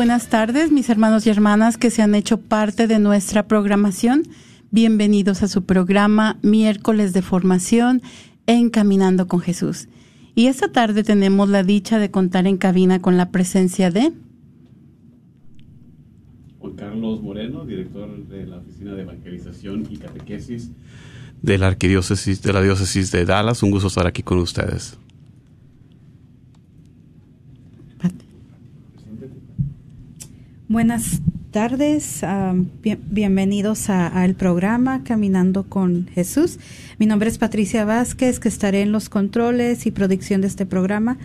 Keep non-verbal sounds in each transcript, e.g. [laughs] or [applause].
buenas tardes, mis hermanos y hermanas que se han hecho parte de nuestra programación. Bienvenidos a su programa Miércoles de Formación en Caminando con Jesús. Y esta tarde tenemos la dicha de contar en cabina con la presencia de Juan Carlos Moreno, director de la Oficina de Evangelización y Catequesis de la Arquidiócesis de la Diócesis de Dallas. Un gusto estar aquí con ustedes. Buenas tardes, ah, bien- bienvenidos a- al programa Caminando con Jesús. Mi nombre es Patricia Vázquez, que estaré en los controles y producción de este programa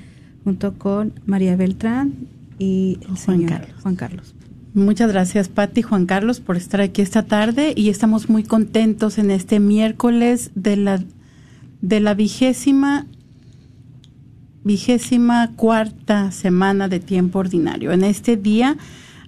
junto con María Beltrán y el Juan señor Carlos. Juan Carlos. Muchas gracias, Patti y Juan Carlos, por estar aquí esta tarde y estamos muy contentos en este miércoles de la, de la vigésima, vigésima cuarta semana de tiempo ordinario. En este día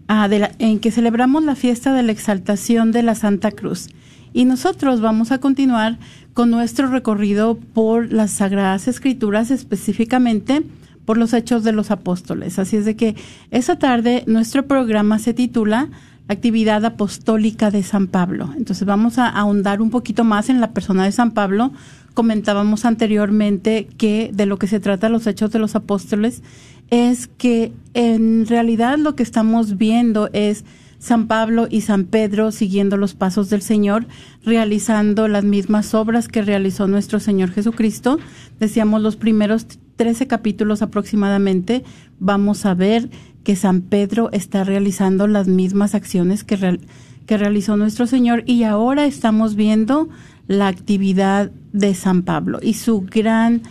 ah, de la- en que celebramos la fiesta de la exaltación de la Santa Cruz. Y nosotros vamos a continuar con nuestro recorrido por las Sagradas Escrituras, específicamente por los Hechos de los Apóstoles. Así es de que esa tarde nuestro programa se titula Actividad Apostólica de San Pablo. Entonces vamos a ahondar un poquito más en la persona de San Pablo. Comentábamos anteriormente que de lo que se trata los Hechos de los Apóstoles es que en realidad lo que estamos viendo es San Pablo y San Pedro siguiendo los pasos del Señor, realizando las mismas obras que realizó nuestro Señor Jesucristo. Decíamos los primeros 13 capítulos aproximadamente, vamos a ver que San Pedro está realizando las mismas acciones que, que realizó nuestro Señor y ahora estamos viendo la actividad de San Pablo y su gran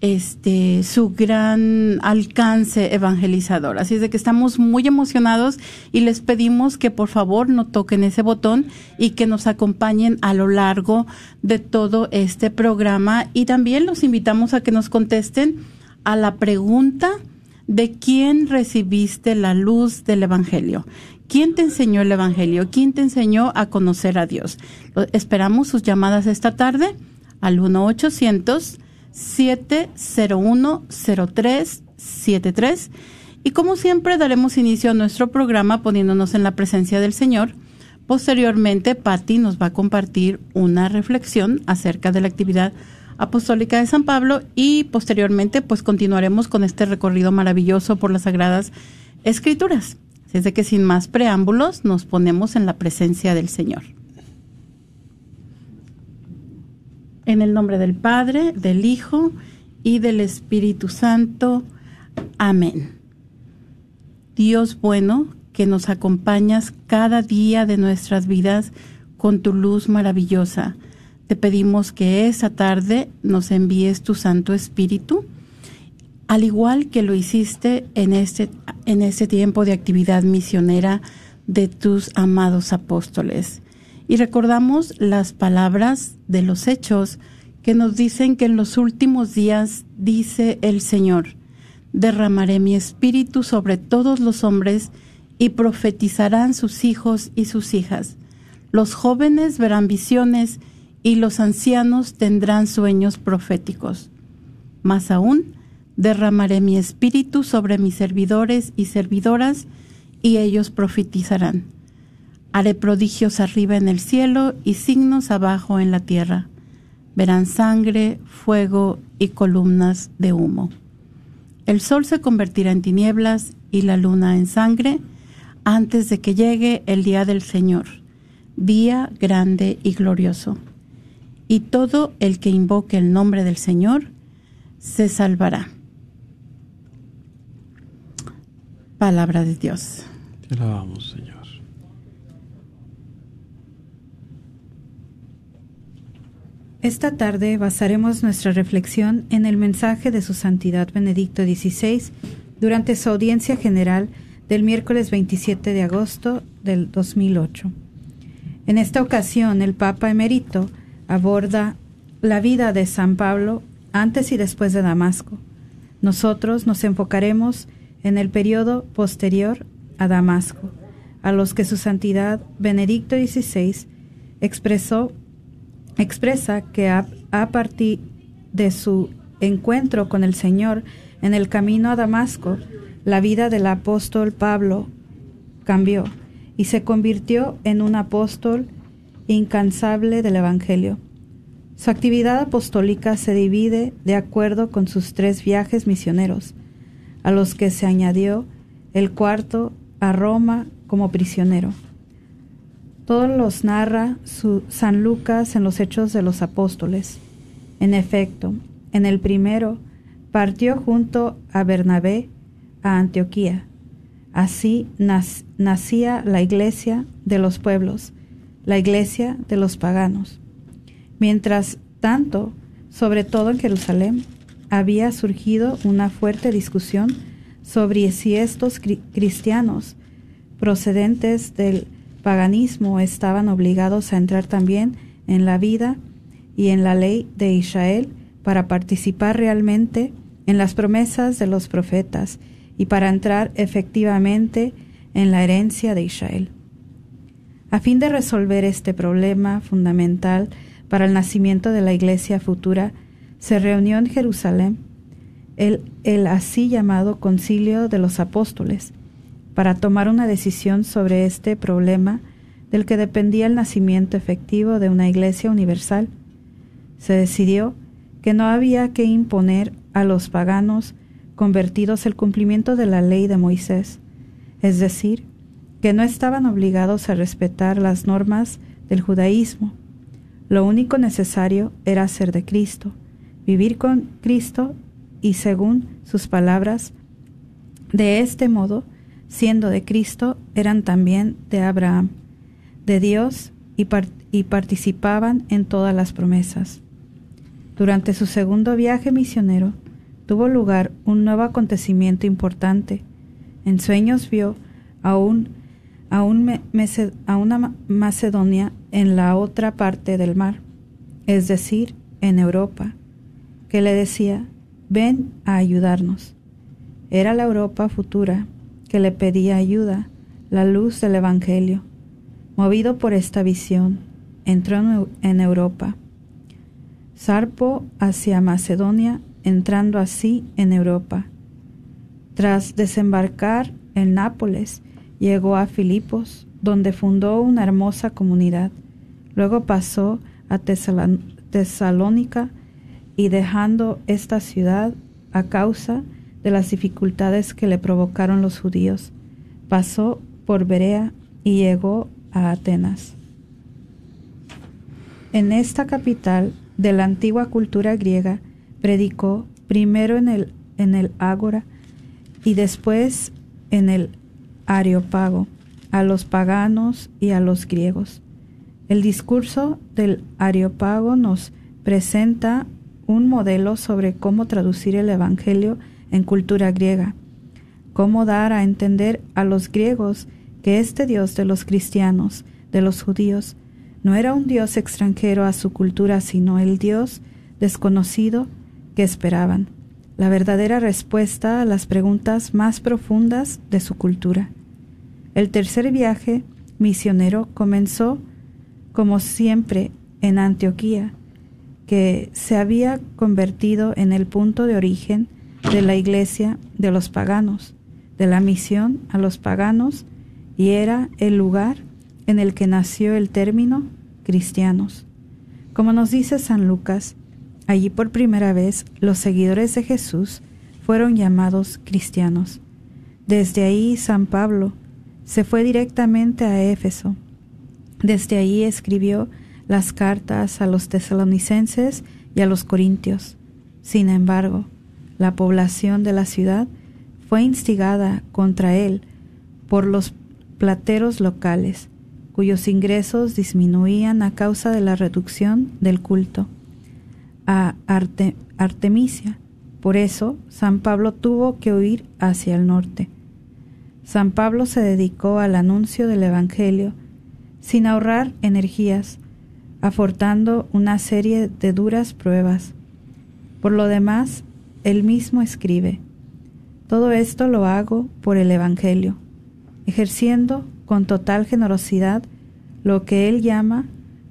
este su gran alcance evangelizador. Así es de que estamos muy emocionados y les pedimos que por favor no toquen ese botón y que nos acompañen a lo largo de todo este programa y también los invitamos a que nos contesten a la pregunta de quién recibiste la luz del evangelio. ¿Quién te enseñó el evangelio? ¿Quién te enseñó a conocer a Dios? Esperamos sus llamadas esta tarde al 1 800 701-0373. Y como siempre daremos inicio a nuestro programa poniéndonos en la presencia del Señor. Posteriormente, Patti nos va a compartir una reflexión acerca de la actividad apostólica de San Pablo y posteriormente pues continuaremos con este recorrido maravilloso por las sagradas escrituras. Así que sin más preámbulos nos ponemos en la presencia del Señor. En el nombre del Padre, del Hijo y del Espíritu Santo. Amén. Dios bueno, que nos acompañas cada día de nuestras vidas con tu luz maravillosa. Te pedimos que esa tarde nos envíes tu Santo Espíritu, al igual que lo hiciste en este, en este tiempo de actividad misionera de tus amados apóstoles. Y recordamos las palabras de los hechos que nos dicen que en los últimos días dice el Señor, derramaré mi espíritu sobre todos los hombres y profetizarán sus hijos y sus hijas. Los jóvenes verán visiones y los ancianos tendrán sueños proféticos. Más aún, derramaré mi espíritu sobre mis servidores y servidoras, y ellos profetizarán. Haré prodigios arriba en el cielo y signos abajo en la tierra. Verán sangre, fuego y columnas de humo. El sol se convertirá en tinieblas y la luna en sangre antes de que llegue el día del Señor, día grande y glorioso. Y todo el que invoque el nombre del Señor se salvará. Palabra de Dios. Te alabamos, Señor. Esta tarde basaremos nuestra reflexión en el mensaje de su Santidad Benedicto XVI durante su audiencia general del miércoles 27 de agosto del 2008. En esta ocasión, el Papa emérito aborda la vida de San Pablo antes y después de Damasco. Nosotros nos enfocaremos en el periodo posterior a Damasco, a los que su santidad Benedicto XVI expresó, expresa que a, a partir de su encuentro con el Señor en el camino a Damasco, la vida del apóstol Pablo cambió y se convirtió en un apóstol incansable del Evangelio. Su actividad apostólica se divide de acuerdo con sus tres viajes misioneros, a los que se añadió el cuarto a Roma como prisionero. Todos los narra San Lucas en los Hechos de los Apóstoles. En efecto, en el primero partió junto a Bernabé a Antioquía. Así nacía la iglesia de los pueblos, la iglesia de los paganos. Mientras tanto, sobre todo en Jerusalén, había surgido una fuerte discusión sobre si estos cristianos procedentes del paganismo estaban obligados a entrar también en la vida y en la ley de Israel para participar realmente en las promesas de los profetas y para entrar efectivamente en la herencia de Israel. A fin de resolver este problema fundamental para el nacimiento de la iglesia futura, se reunió en Jerusalén el, así llamado Concilio de los Apóstoles para tomar una decisión sobre este problema del que dependía el nacimiento efectivo de una iglesia universal. Se decidió que no había que imponer a los paganos convertidos el cumplimiento de la ley de Moisés, es decir, que no estaban obligados a respetar las normas del judaísmo. Lo único necesario era ser de Cristo, vivir con Cristo y según sus palabras. De este modo, siendo de Cristo, eran también de Abraham, de Dios y, y participaban en todas las promesas. Durante su segundo viaje misionero, tuvo lugar un nuevo acontecimiento importante. En sueños vio a, un, a, a una Macedonia en la otra parte del mar, es decir, en Europa, que le decía, ven a ayudarnos. Era la Europa futura que le pedía ayuda, la luz del Evangelio. Movido por esta visión, entró en Europa. Zarpo hacia Macedonia entrando así en Europa. Tras desembarcar en Nápoles, llegó a Filipos, donde fundó una hermosa comunidad. Luego pasó a Tesalónica y dejando esta ciudad a causa de las dificultades que le provocaron los judíos, pasó por Berea y llegó a Atenas. En esta capital de la antigua cultura griega, predicó primero en el, en el Ágora y después en el Areopago a los paganos y a los griegos. El discurso del Areopago nos presenta un modelo sobre cómo traducir el Evangelio en cultura griega, cómo dar a entender a los griegos que este Dios de los cristianos, de los judíos, no era un Dios extranjero a su cultura, sino el Dios desconocido que esperaban. la verdadera respuesta a las preguntas más profundas de su cultura. El tercer viaje misionero comenzó, como siempre, en Antioquía, que se había convertido en el punto de origen de la iglesia de los paganos, de la misión a los paganos, y era el lugar en el que nació el término cristianos. Como nos dice San Lucas, allí por primera vez los seguidores de Jesús fueron llamados cristianos. Desde ahí San Pablo se fue directamente a Éfeso. Desde ahí escribió las cartas a los tesalonicenses y a los corintios. Sin embargo, la población de la ciudad fue instigada contra él por los plateros locales, cuyos ingresos disminuían a causa de la reducción del culto a Artemisia. Por eso, San Pablo tuvo que huir hacia el norte. San Pablo se dedicó al anuncio del Evangelio sin ahorrar energías, afortando una serie de duras pruebas. Por lo demás, él mismo escribe, todo esto lo hago por el Evangelio, ejerciendo con total generosidad lo que él llama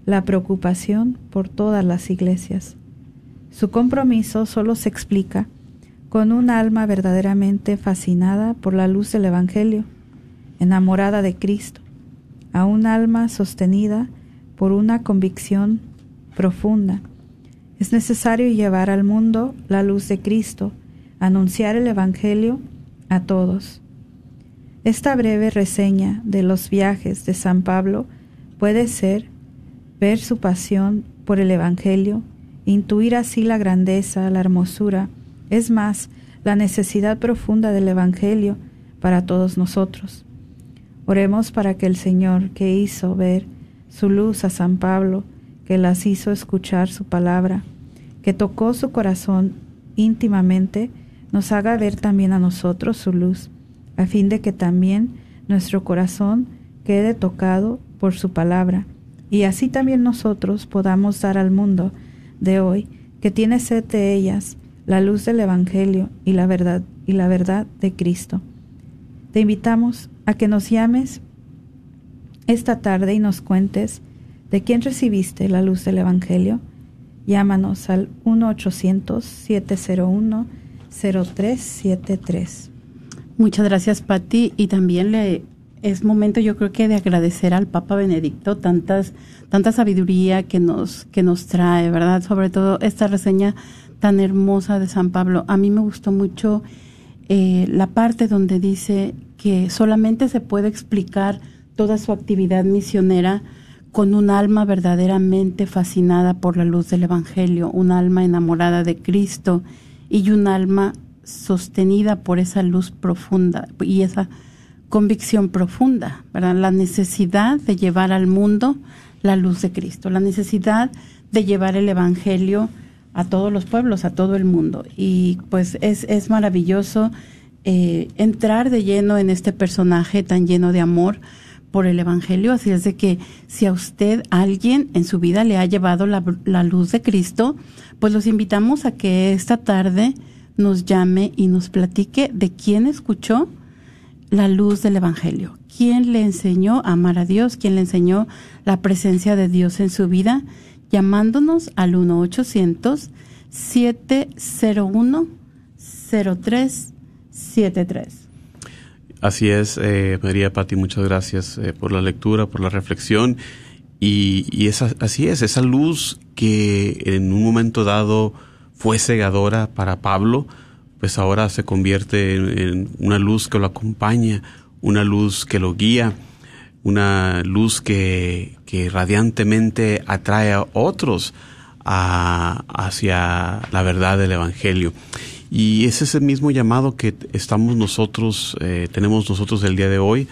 la preocupación por todas las iglesias. Su compromiso solo se explica con un alma verdaderamente fascinada por la luz del Evangelio, enamorada de Cristo, a un alma sostenida por una convicción profunda. Es necesario llevar al mundo la luz de Cristo, anunciar el Evangelio a todos. Esta breve reseña de los viajes de San Pablo puede ser ver su pasión por el Evangelio, intuir así la grandeza, la hermosura, es más, la necesidad profunda del Evangelio para todos nosotros. Oremos para que el Señor, que hizo ver su luz a San Pablo, que las hizo escuchar su palabra, que tocó su corazón íntimamente, nos haga ver también a nosotros su luz a fin de que también nuestro corazón quede tocado por su palabra, y así también nosotros podamos dar al mundo de hoy, que tiene sed de ellas, la luz del Evangelio y la verdad y la verdad de Cristo. Te invitamos a que nos llames esta tarde y nos cuentes de quién recibiste la luz del Evangelio. Llámanos al 1-800-701-0373. Muchas gracias, Patti. Y también le es momento, yo creo que de agradecer al Papa Benedicto tantas, tanta sabiduría que nos, que nos trae, ¿verdad? Sobre todo esta reseña tan hermosa de San Pablo. A mí me gustó mucho eh, la parte donde dice que solamente se puede explicar toda su actividad misionera con un alma verdaderamente fascinada por la luz del Evangelio, un alma enamorada de Cristo y un alma sostenida por esa luz profunda y esa convicción profunda, ¿verdad? La necesidad de llevar al mundo la luz de Cristo, la necesidad de llevar el Evangelio a todos los pueblos, a todo el mundo. Y pues es, es maravilloso eh, entrar de lleno en este personaje tan lleno de amor por el Evangelio. Así es de que si a usted alguien en su vida le ha llevado la, luz de Cristo, pues los invitamos a que esta tarde nos llame y nos platique de quién escuchó la luz del Evangelio, quién le enseñó a amar a Dios, quién le enseñó la presencia de Dios en su vida, llamándonos al 1-800-701-0373. Así es, eh, María Pati, muchas gracias eh, por la lectura, por la reflexión. Y, y esa, así es, esa luz que en un momento dado fue cegadora para Pablo, pues ahora se convierte en, una luz que lo acompaña, una luz que lo guía, una luz que, que radiantemente atrae a otros hacia la verdad del Evangelio. Y ese es el mismo llamado que estamos nosotros, eh, tenemos nosotros el día de hoy,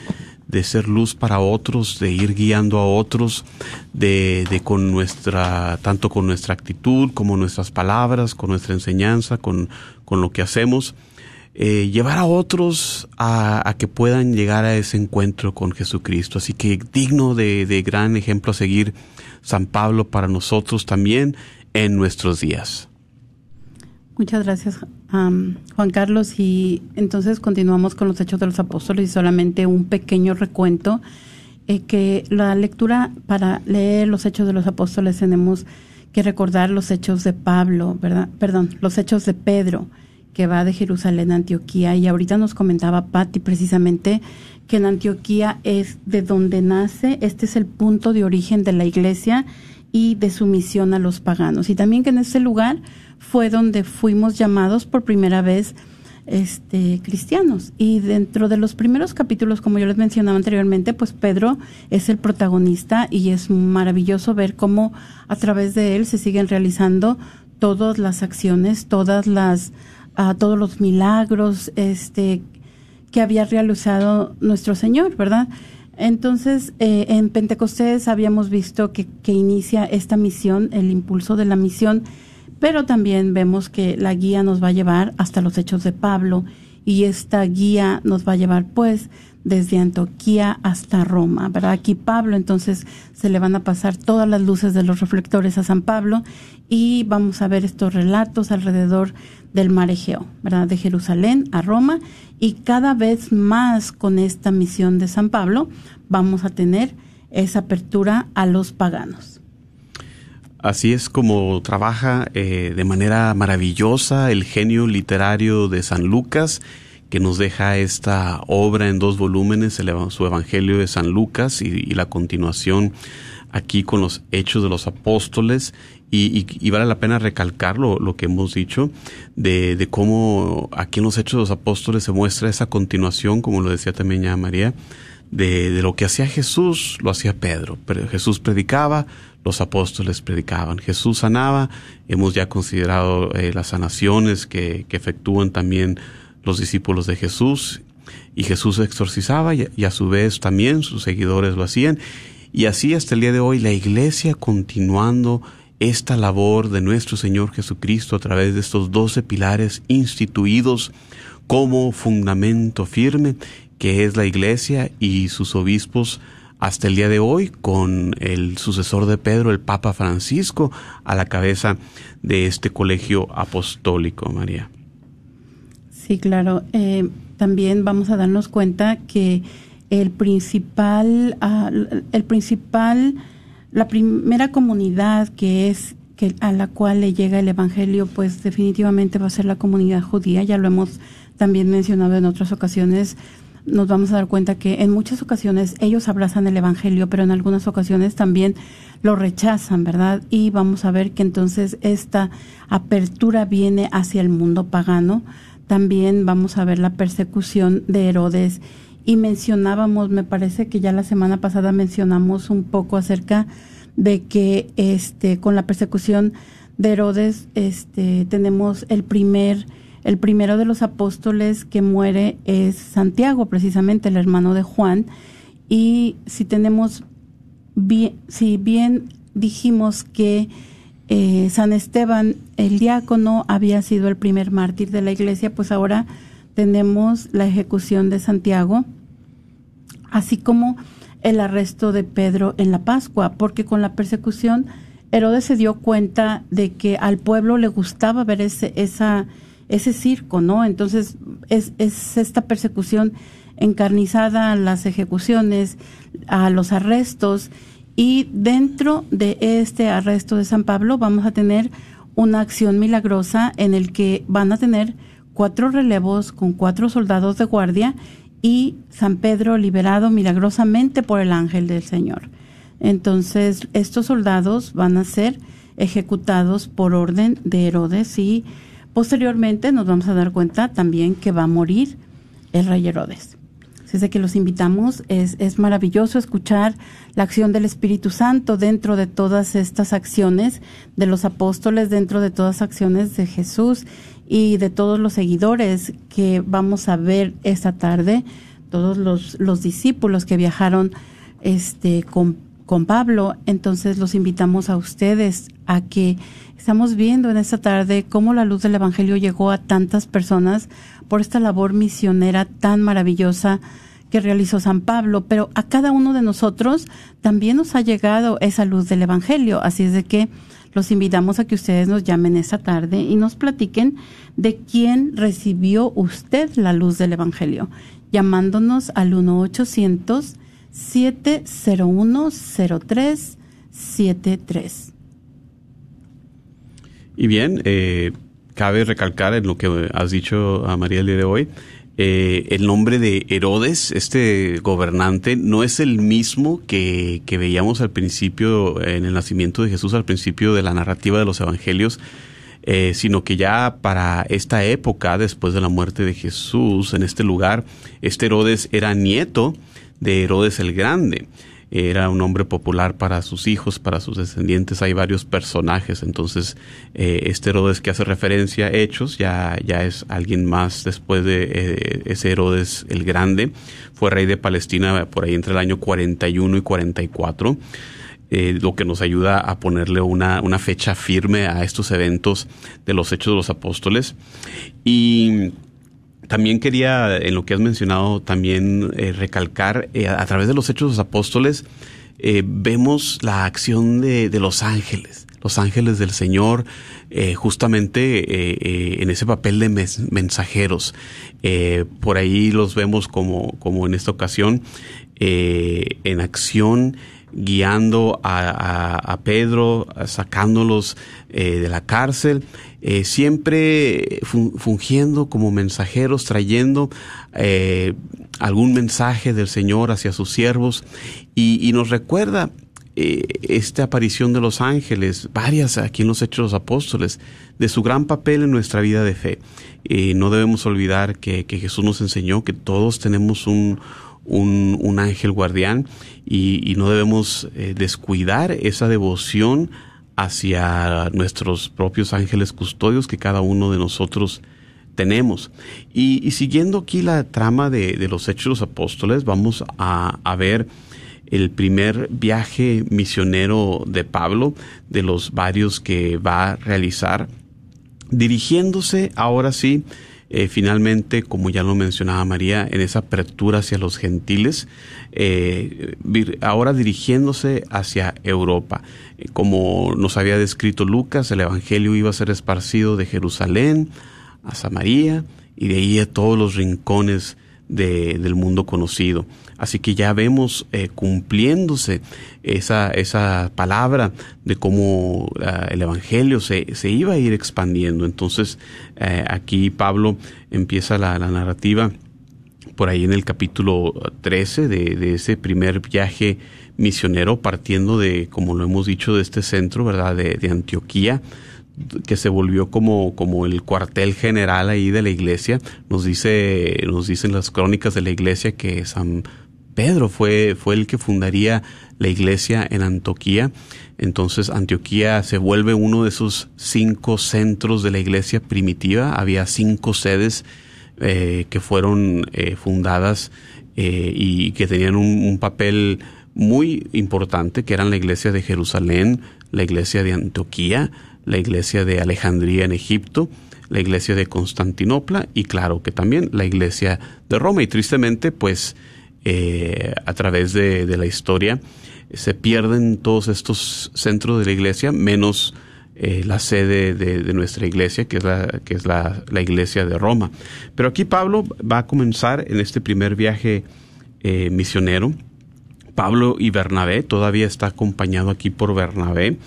de ser luz para otros, de ir guiando a otros, de, de, con nuestra, tanto con nuestra actitud como nuestras palabras, con nuestra enseñanza, con, con lo que hacemos, eh, llevar a otros a, a, que puedan llegar a ese encuentro con Jesucristo. Así que digno de, de gran ejemplo a seguir San Pablo para nosotros también en nuestros días. Muchas gracias, Juan Carlos. Y entonces continuamos con los Hechos de los Apóstoles y solamente un pequeño recuento. Eh, que la lectura para leer los Hechos de los Apóstoles tenemos que recordar los Hechos de Pablo, ¿verdad? Perdón, los Hechos de Pedro, que va de Jerusalén a Antioquía. Y ahorita nos comentaba Patti precisamente que en Antioquía es de donde nace, este es el punto de origen de la iglesia y de su misión a los paganos. Y también que en ese lugar fue donde fuimos llamados por primera vez este, cristianos. Y dentro de los primeros capítulos, como yo les mencionaba anteriormente, pues Pedro es el protagonista y es maravilloso ver cómo a través de él se siguen realizando todas las acciones, todas las, uh, todos los milagros, este, que había realizado nuestro Señor, ¿verdad? Entonces, eh, en Pentecostés habíamos visto que, que inicia esta misión, el impulso de la misión, pero también vemos que la guía nos va a llevar hasta los hechos de Pablo y esta guía nos va a llevar pues desde Antioquía hasta Roma, ¿verdad? Aquí Pablo, entonces se le van a pasar todas las luces de los reflectores a San Pablo y vamos a ver estos relatos alrededor del mar Egeo, ¿verdad? De Jerusalén a Roma y cada vez más con esta misión de San Pablo vamos a tener esa apertura a los paganos. Así es como trabaja eh, de manera maravillosa el genio literario de San Lucas que nos deja esta obra en dos volúmenes, el, su Evangelio de San Lucas y, la continuación aquí con los hechos de los apóstoles y, vale la pena recalcar lo, que hemos dicho de, de, cómo aquí en los hechos de los apóstoles se muestra esa continuación, como lo decía también ya María, de, de lo que hacía Jesús, lo hacía Pedro. Pero Jesús predicaba, los apóstoles predicaban. Jesús sanaba, hemos ya considerado eh, las sanaciones que, que efectúan también los discípulos de Jesús y Jesús exorcizaba y, a su vez también sus seguidores lo hacían. Y así hasta el día de hoy la iglesia continuando esta labor de nuestro Señor Jesucristo a través de estos doce pilares instituidos como fundamento firme que es la iglesia y sus obispos hasta el día de hoy con el sucesor de Pedro, el Papa Francisco, a la cabeza de este colegio apostólico, María. Sí, claro. Eh, también vamos a darnos cuenta que el principal, ah, el principal, la primera comunidad que es que a la cual le llega el evangelio, pues definitivamente va a ser la comunidad judía. Ya lo hemos también mencionado en otras ocasiones. Nos vamos a dar cuenta que en muchas ocasiones ellos abrazan el evangelio, pero en algunas ocasiones también lo rechazan, ¿verdad? Y vamos a ver que entonces esta apertura viene hacia el mundo pagano también vamos a ver la persecución de Herodes y mencionábamos, me parece que ya la semana pasada mencionamos un poco acerca de que este con la persecución de Herodes este tenemos el primer el primero de los apóstoles que muere es Santiago, precisamente el hermano de Juan. Y si tenemos bien, si bien dijimos que eh, San Esteban, el diácono, había sido el primer mártir de la iglesia, pues ahora tenemos la ejecución de Santiago, así como el arresto de Pedro en la Pascua, porque con la persecución Herodes se dio cuenta de que al pueblo le gustaba ver ese, ese circo, ¿no? Entonces es, es esta persecución encarnizada a las ejecuciones, a los arrestos, y dentro de este arresto de San Pablo vamos a tener una acción milagrosa en el que van a tener cuatro relevos con cuatro soldados de guardia y San Pedro liberado milagrosamente por el ángel del Señor. Entonces, estos soldados van a ser ejecutados por orden de Herodes y posteriormente nos vamos a dar cuenta también que va a morir el rey Herodes. Así que los invitamos. Es, es maravilloso escuchar la acción del Espíritu Santo dentro de todas estas acciones de los apóstoles, dentro de todas las acciones de Jesús y de todos los seguidores que vamos a ver esta tarde, todos los, los discípulos que viajaron este, con, con Pablo. Entonces los invitamos a ustedes a que estamos viendo en esta tarde cómo la luz del Evangelio llegó a tantas personas por esta labor misionera tan maravillosa que realizó San Pablo, pero a cada uno de nosotros también nos ha llegado esa luz del Evangelio, así es de que Los invitamos a que ustedes nos llamen esta tarde y nos platiquen de quién recibió usted la luz del Evangelio, llamándonos al 1-800-701-0373. Y bien, eh, cabe recalcar en lo que has dicho a María el día de hoy, eh, el nombre de Herodes, este gobernante, no es el mismo que, que veíamos al principio, en el nacimiento de Jesús, al principio de la narrativa de los evangelios, eh, sino que ya para esta época, después de la muerte de Jesús, en este lugar, este Herodes era nieto de Herodes el Grande era un hombre popular para sus hijos, para sus descendientes. Hay varios personajes. Entonces, eh, este Herodes que hace referencia a Hechos ya, ya es alguien más después de eh, ese Herodes el Grande. Fue rey de Palestina por ahí entre el año 41 y 44. Eh, lo que nos ayuda a ponerle una, una fecha firme a estos eventos de los Hechos de los Apóstoles. Y también quería, en lo que has mencionado, también eh, recalcar, eh, a través de los hechos de los apóstoles, eh, vemos la acción de, de, los ángeles, los ángeles del Señor, justamente en ese papel de mensajeros. por ahí los vemos como, como en esta ocasión, en acción guiando a, Pedro, sacándolos de la cárcel, eh, siempre fungiendo como mensajeros, trayendo eh, algún mensaje del Señor hacia sus siervos y, nos recuerda esta aparición de los ángeles, varias aquí en los Hechos los Apóstoles, de su gran papel en nuestra vida de fe. no debemos olvidar que Jesús nos enseñó que todos tenemos un, un, un ángel guardián y, no debemos eh, descuidar esa devoción hacia nuestros propios ángeles custodios que cada uno de nosotros tenemos. Y, siguiendo aquí la trama de, los Hechos de los Apóstoles, vamos a, a ver el primer viaje misionero de Pablo, de los varios que va a realizar, dirigiéndose ahora sí eh, finalmente, como ya lo mencionaba María, en esa apertura hacia los gentiles, eh, ahora dirigiéndose hacia Europa. Eh, como nos había descrito Lucas, el Evangelio iba a ser esparcido de Jerusalén a Samaria y de ahí a todos los rincones del mundo conocido. Así que ya vemos eh, cumpliéndose esa, esa palabra de cómo ah, el Evangelio se, se, iba a ir expandiendo. Entonces eh, aquí Pablo empieza la, narrativa por ahí en el capítulo 13 de, de, ese primer viaje misionero partiendo de, como lo hemos dicho, de este centro, ¿verdad? De, de Antioquía que se volvió como, como el cuartel general ahí de la iglesia. Nos dice, nos dicen las crónicas de la iglesia que San Pedro fue, fue el que fundaría la iglesia en Antioquía. Entonces Antioquía se vuelve uno de esos cinco centros de la iglesia primitiva. Había cinco sedes eh, que fueron eh, fundadas eh, y que tenían un, un, papel muy importante, que eran la iglesia de Jerusalén, la iglesia de Antioquía, la iglesia de Alejandría en Egipto, la iglesia de Constantinopla y claro que también la iglesia de Roma. Y tristemente, pues eh, a través de, la historia se pierden todos estos centros de la iglesia, menos eh, la sede de, nuestra iglesia, que es, la, que es la, iglesia de Roma. Pero aquí Pablo va a comenzar en este primer viaje eh, misionero. Pablo y Bernabé, todavía está acompañado aquí por Bernabé,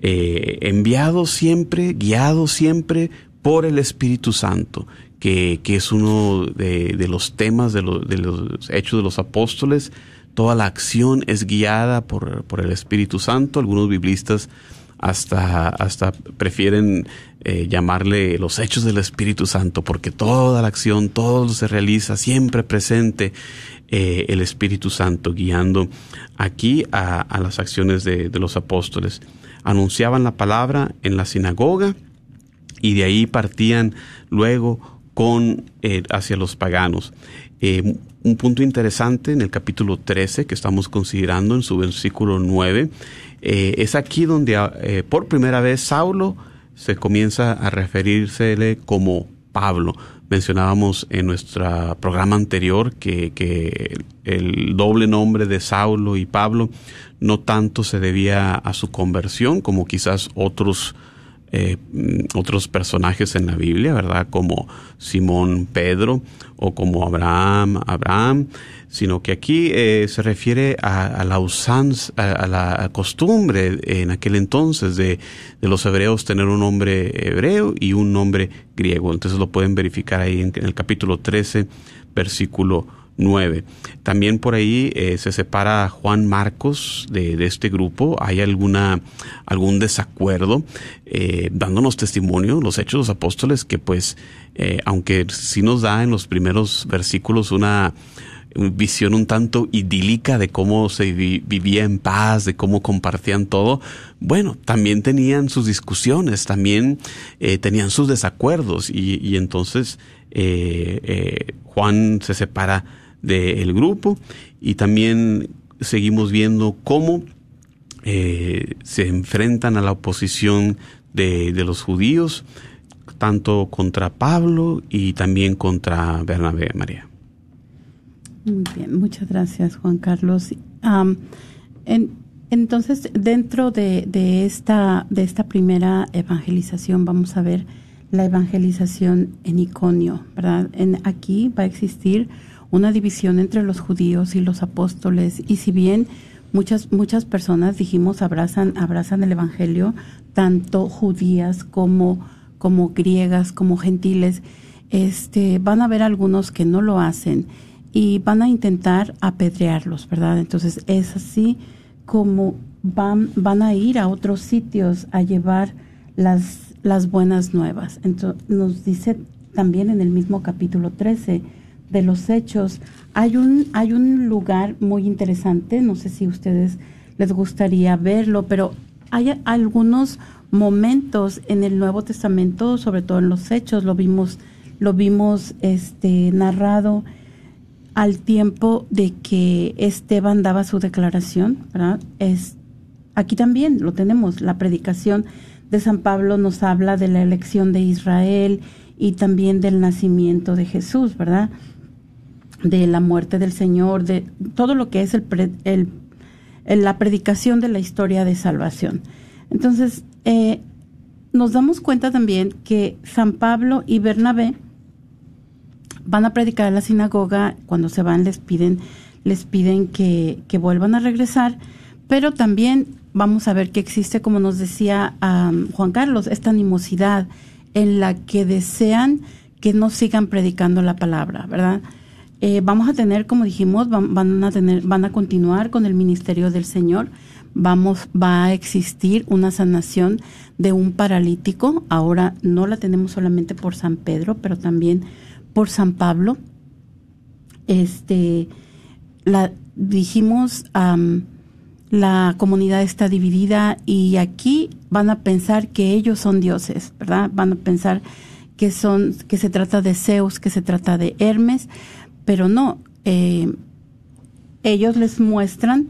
eh, enviado siempre, guiado siempre por el Espíritu Santo, que, que es uno de, de los temas de, de, los hechos de los apóstoles. Toda la acción es guiada por, por el Espíritu Santo. Algunos biblistas hasta, hasta prefieren eh, llamarle los hechos del Espíritu Santo, porque toda la acción, todo se realiza siempre presente eh, el Espíritu Santo, guiando aquí a, a las acciones de, de los apóstoles anunciaban la palabra en la sinagoga y de ahí partían luego con eh, hacia los paganos. Eh, un punto interesante en el capítulo 13 que estamos considerando en su versículo 9 eh, es aquí donde por primera vez Saulo se comienza a referírsele como Pablo. Mencionábamos en nuestro programa anterior que, que el doble nombre de Saulo y Pablo no tanto se debía a su conversión como quizás otros eh, otros personajes en la Biblia, ¿verdad? Como Simón Pedro o como Abraham, Abraham, sino que aquí eh, se refiere a, la usanza, a, la costumbre en aquel entonces de, los hebreos tener un nombre hebreo y un nombre griego. Entonces lo pueden verificar ahí en, en el capítulo 13, versículo 9. También por ahí eh, se separa Juan Marcos de, este grupo. Hay alguna, algún desacuerdo, eh, dándonos testimonio, los hechos de los apóstoles, que pues, eh, aunque sí nos da en los primeros versículos una visión un tanto idílica de cómo se vivía en paz, de cómo compartían todo, bueno, también tenían sus discusiones, también tenían sus desacuerdos y, y entonces Juan se separa del grupo y también seguimos viendo cómo eh, se enfrentan a la oposición de, de, los judíos, tanto contra Pablo y también contra Bernabé María. Muy bien, muchas gracias Juan Carlos. en, entonces, dentro de, de, esta, de esta primera evangelización vamos a ver la evangelización en Iconio, ¿verdad? En, aquí va a existir una división entre los judíos y los apóstoles. Y si bien muchas muchas personas dijimos abrazan abrazan el evangelio tanto judías como como griegas como gentiles este van a haber algunos que no lo hacen y van a intentar apedrearlos verdad entonces es así como van van a ir a otros sitios a llevar las las buenas nuevas. Entonces nos dice también en el mismo capítulo 13 de los hechos. Hay un, hay un lugar muy interesante, no sé si ustedes les gustaría verlo, pero hay algunos momentos en el Nuevo Testamento, sobre todo en los hechos, lo vimos, lo vimos este narrado al tiempo de que Esteban daba su declaración, ¿verdad? Es aquí también lo tenemos, la predicación de San Pablo nos habla de la elección de Israel y también del nacimiento de Jesús, ¿verdad? De la muerte del Señor, de todo lo que es el, el, la predicación de la historia de salvación. Entonces, eh, nos damos cuenta también que San Pablo y Bernabé van a predicar a la sinagoga, cuando se van les piden, les piden que, que vuelvan a regresar, pero también vamos a ver que existe, como nos decía Juan Carlos, esta animosidad en la que desean que no sigan predicando la palabra, ¿verdad? Eh, vamos a tener, como dijimos, van, a tener, van a continuar con el ministerio del Señor. Vamos, va a existir una sanación de un paralítico. Ahora no la tenemos solamente por San Pedro, pero también por San Pablo. Este, la dijimos, la comunidad está dividida y aquí van a pensar que ellos son dioses, ¿verdad? Van a pensar que son, que se trata de Zeus, que se trata de Hermes pero no, eh, ellos les muestran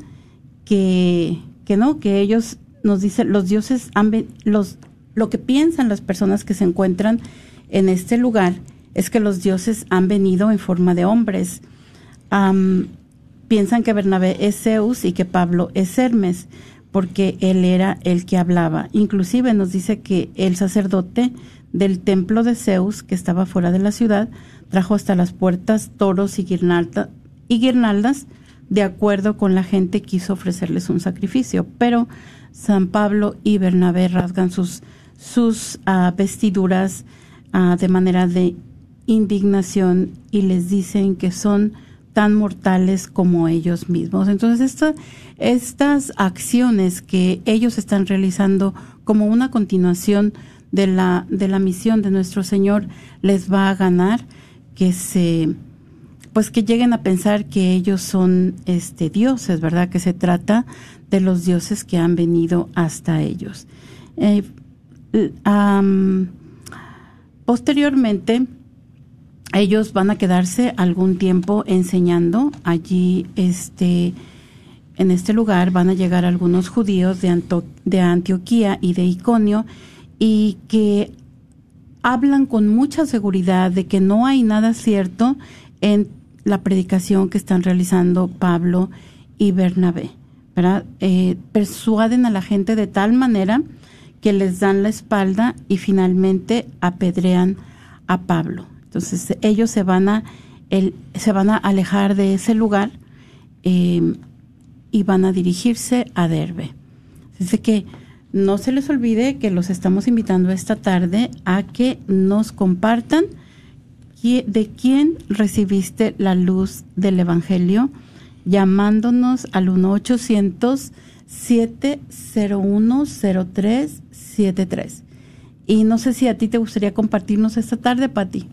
que, que no, que ellos nos dicen, los dioses han los, lo que piensan las personas que se encuentran en este lugar es que los dioses han venido en forma de hombres. piensan que Bernabé es Zeus y que Pablo es Hermes, porque él era el que hablaba. Inclusive nos dice que el sacerdote del templo de Zeus, que estaba fuera de la ciudad, trajo hasta las puertas toros y, guirnalda, y guirnaldas, de acuerdo con la gente quiso ofrecerles un sacrificio, pero San Pablo y Bernabé rasgan sus, sus ah, vestiduras ah, de manera de indignación y les dicen que son tan mortales como ellos mismos. Entonces, estas acciones que ellos están realizando como una continuación de la, de la misión de nuestro Señor les va a ganar que se pues que lleguen a pensar que ellos son este dioses, ¿verdad? Que se trata de los dioses que han venido hasta ellos. Eh, posteriormente, ellos van a quedarse algún tiempo enseñando allí, este, en este lugar van a llegar algunos judíos de, de Antioquía y de Iconio y que hablan con mucha seguridad de que no hay nada cierto en la predicación que están realizando Pablo y Bernabé. ¿verdad? Eh, persuaden a la gente de tal manera que les dan la espalda y finalmente apedrean a Pablo. Entonces ellos se van a, se van a alejar de ese lugar eh, y van a dirigirse a Derbe. Así que no se les olvide que los estamos invitando esta tarde a que nos compartan de quién recibiste la luz del Evangelio llamándonos al 1-800-701-0373. Y no sé si a ti te gustaría compartirnos esta tarde, Pati.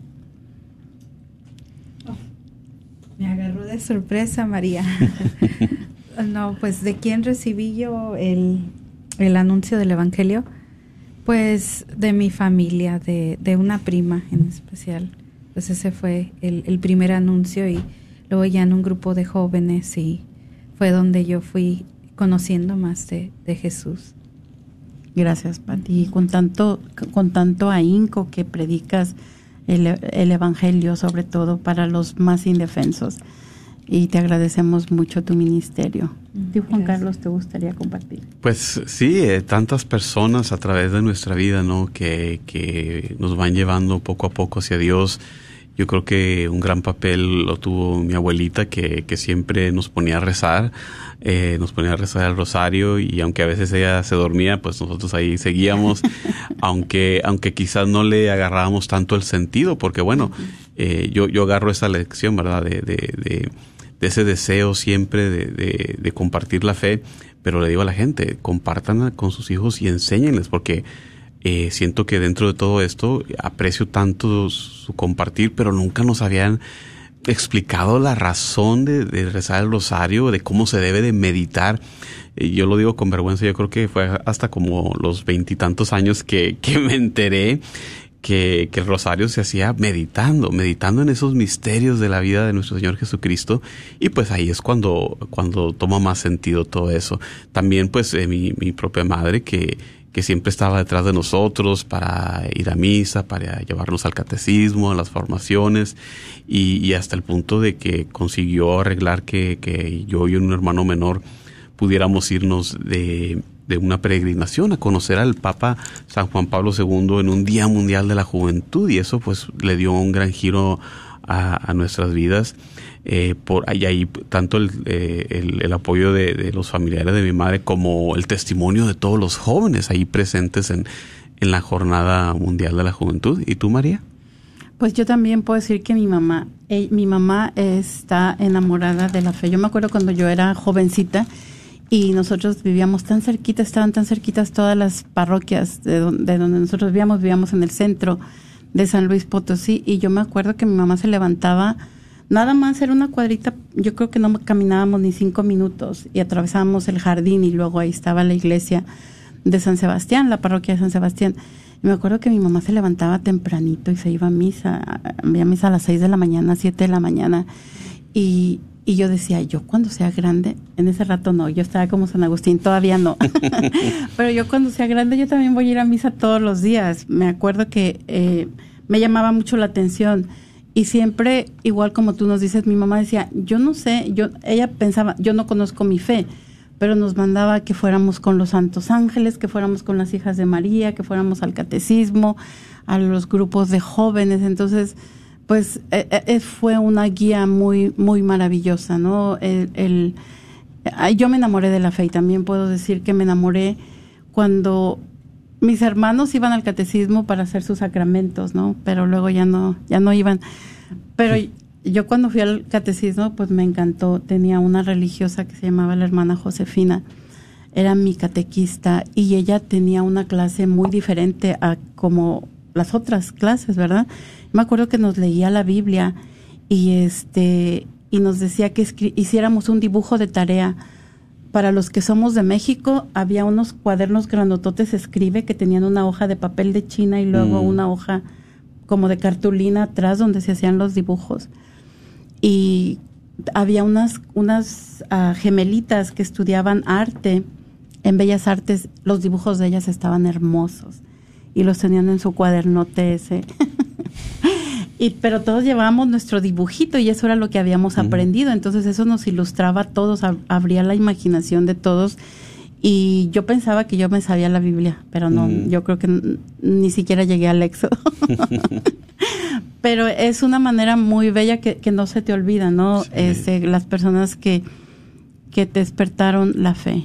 me agarró de sorpresa, María. [laughs] [laughs] no, pues de quién recibí yo el, el anuncio del Evangelio, pues de mi familia, de, de una prima en especial. Pues ese fue el, el, primer anuncio y luego ya en un grupo de jóvenes y fue donde yo fui conociendo más de, de Jesús. Gracias, Pati. Con tanto, con tanto ahínco que predicas el, el Evangelio, sobre todo para los más indefensos y te agradecemos mucho tu ministerio. ¿Tú, Juan Carlos, te gustaría compartir? Pues sí, eh, tantas personas a través de nuestra vida, ¿no? Que, que nos van llevando poco a poco hacia Dios. Yo creo que un gran papel lo tuvo mi abuelita, que, que siempre nos ponía a rezar, eh, nos ponía a rezar el rosario y aunque a veces ella se dormía, pues nosotros ahí seguíamos, [laughs] aunque, aunque quizás no le agarrábamos tanto el sentido, porque bueno, eh, yo, yo agarro esa lección, ¿verdad? de, de de ese deseo siempre de, de, compartir la fe, pero le digo a la gente, compartan con sus hijos y enséñenles, porque eh, siento que dentro de todo esto aprecio tanto su compartir, pero nunca nos habían explicado la razón de, de rezar el rosario, de cómo se debe de meditar. yo lo digo con vergüenza, yo creo que fue hasta como los veintitantos años que, que me enteré que, el rosario se hacía meditando, meditando en esos misterios de la vida de nuestro Señor Jesucristo y pues ahí es cuando, cuando toma más sentido todo eso. También pues eh, mi, mi propia madre que, que siempre estaba detrás de nosotros para ir a misa, para llevarnos al catecismo, a las formaciones y, y hasta el punto de que consiguió arreglar que, que yo y un hermano menor pudiéramos irnos de de una peregrinación a conocer al Papa San Juan Pablo II en un Día Mundial de la Juventud y eso pues le dio un gran giro a, nuestras vidas. Eh, por ahí, ahí tanto el, eh, el, apoyo de, los familiares de mi madre como el testimonio de todos los jóvenes ahí presentes en, en la Jornada Mundial de la Juventud. ¿Y tú, María? Pues yo también puedo decir que mi mamá, eh, mi mamá está enamorada de la fe. Yo me acuerdo cuando yo era jovencita, y nosotros vivíamos tan cerquita, estaban tan cerquitas todas las parroquias de donde, nosotros vivíamos, vivíamos en el centro de San Luis Potosí y yo me acuerdo que mi mamá se levantaba, nada más era una cuadrita, yo creo que no caminábamos ni cinco minutos y atravesábamos el jardín y luego ahí estaba la iglesia de San Sebastián, la parroquia de San Sebastián. Y me acuerdo que mi mamá se levantaba tempranito y se iba a misa, a misa a las seis de la mañana, siete de la mañana y, y yo decía, yo cuando sea grande, en ese rato no, yo estaba como San Agustín, todavía no. [laughs] Pero yo cuando sea grande, yo también voy a ir a misa todos los días. Me acuerdo que eh, me llamaba mucho la atención. Y siempre, igual como tú nos dices, mi mamá decía, yo no sé, yo, ella pensaba, yo no conozco mi fe, pero nos mandaba que fuéramos con los santos ángeles, que fuéramos con las hijas de María, que fuéramos al catecismo, a los grupos de jóvenes. Entonces, pues eh, eh, fue una guía muy, muy maravillosa, ¿no? El, yo me enamoré de la fe y también puedo decir que me enamoré cuando mis hermanos iban al catecismo para hacer sus sacramentos, ¿no? Pero luego ya no, ya no iban. Pero yo cuando fui al catecismo, pues me encantó. Tenía una religiosa que se llamaba la hermana Josefina. Era mi catequista y ella tenía una clase muy diferente a como las otras clases, ¿verdad? Me acuerdo que nos leía la Biblia y este y nos decía que hiciéramos un dibujo de tarea. Para los que somos de México, había unos cuadernos grandototes escribe que tenían una hoja de papel de China y luego mm. una hoja como de cartulina atrás donde se hacían los dibujos. Y había unas, unas ah, gemelitas que estudiaban arte en Bellas Artes, los dibujos de ellas estaban hermosos y los tenían en su cuadernote ese. [laughs] y, pero todos llevábamos nuestro dibujito y eso era lo que habíamos aprendido. Entonces eso nos ilustraba a todos, abría la imaginación de todos. Y yo pensaba que yo me sabía la Biblia, pero no, yo creo que ni siquiera llegué al Éxodo. [laughs] pero es una manera muy bella que, no se te olvida, ¿no? Este, las personas que, que despertaron la fe.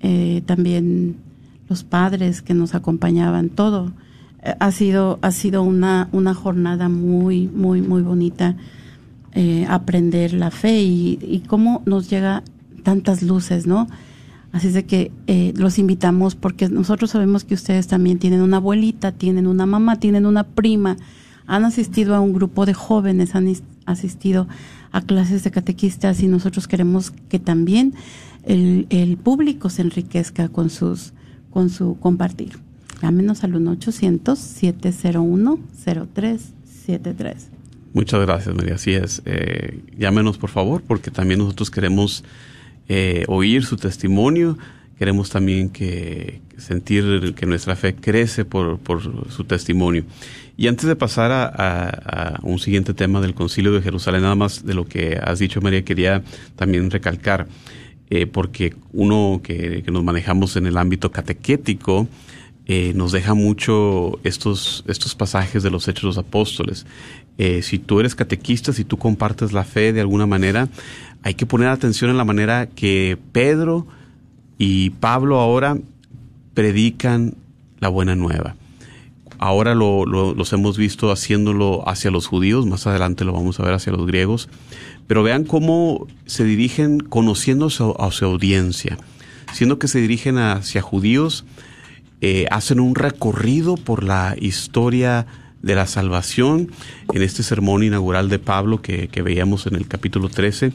Eh, también los padres que nos acompañaban, todo. Eh, ha sido, ha sido una, una jornada muy, muy, muy bonita eh, aprender la fe y, y, cómo nos llega tantas luces, ¿no? Así es de que eh, los invitamos porque nosotros sabemos que ustedes también tienen una abuelita, tienen una mamá, tienen una prima, han asistido a un grupo de jóvenes, han asistido a clases de catequistas y nosotros queremos que también el, el público se enriquezca con sus con su compartir. Llámenos al 1-800-701-0373. Muchas gracias, María. Así es. Eh, llámenos, por favor, porque también nosotros queremos eh, oír su testimonio. Queremos también que sentir que nuestra fe crece por, por su testimonio. Y antes de pasar a, a, un siguiente tema del Concilio de Jerusalén, nada más de lo que has dicho, María, quería también recalcar eh, porque uno que, nos manejamos en el ámbito catequético eh, nos deja mucho estos, estos pasajes de los Hechos de los Apóstoles. Eh, si tú eres catequista, si tú compartes la fe de alguna manera, hay que poner atención en la manera que Pedro y Pablo ahora predican la buena nueva. Ahora lo, los hemos visto haciéndolo hacia los judíos, más adelante lo vamos a ver hacia los griegos, pero vean cómo se dirigen conociendo a su, audiencia, siendo que se dirigen hacia judíos, eh, hacen un recorrido por la historia de la salvación en este sermón inaugural de Pablo que, que veíamos en el capítulo 13.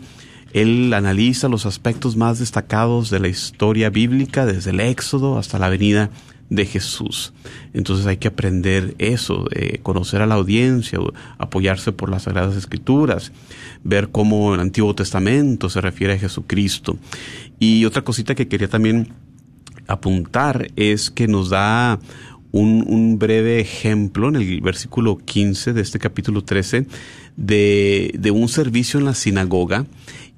Él analiza los aspectos más destacados de la historia bíblica desde el Éxodo hasta la venida de Jesús. Entonces hay que aprender eso, eh, conocer a la audiencia, apoyarse por las Sagradas Escrituras, ver cómo el Antiguo Testamento se refiere a Jesucristo. Y otra cosita que quería también apuntar es que nos da un, un, breve ejemplo en el versículo 15 de este capítulo 13 de, de un servicio en la sinagoga.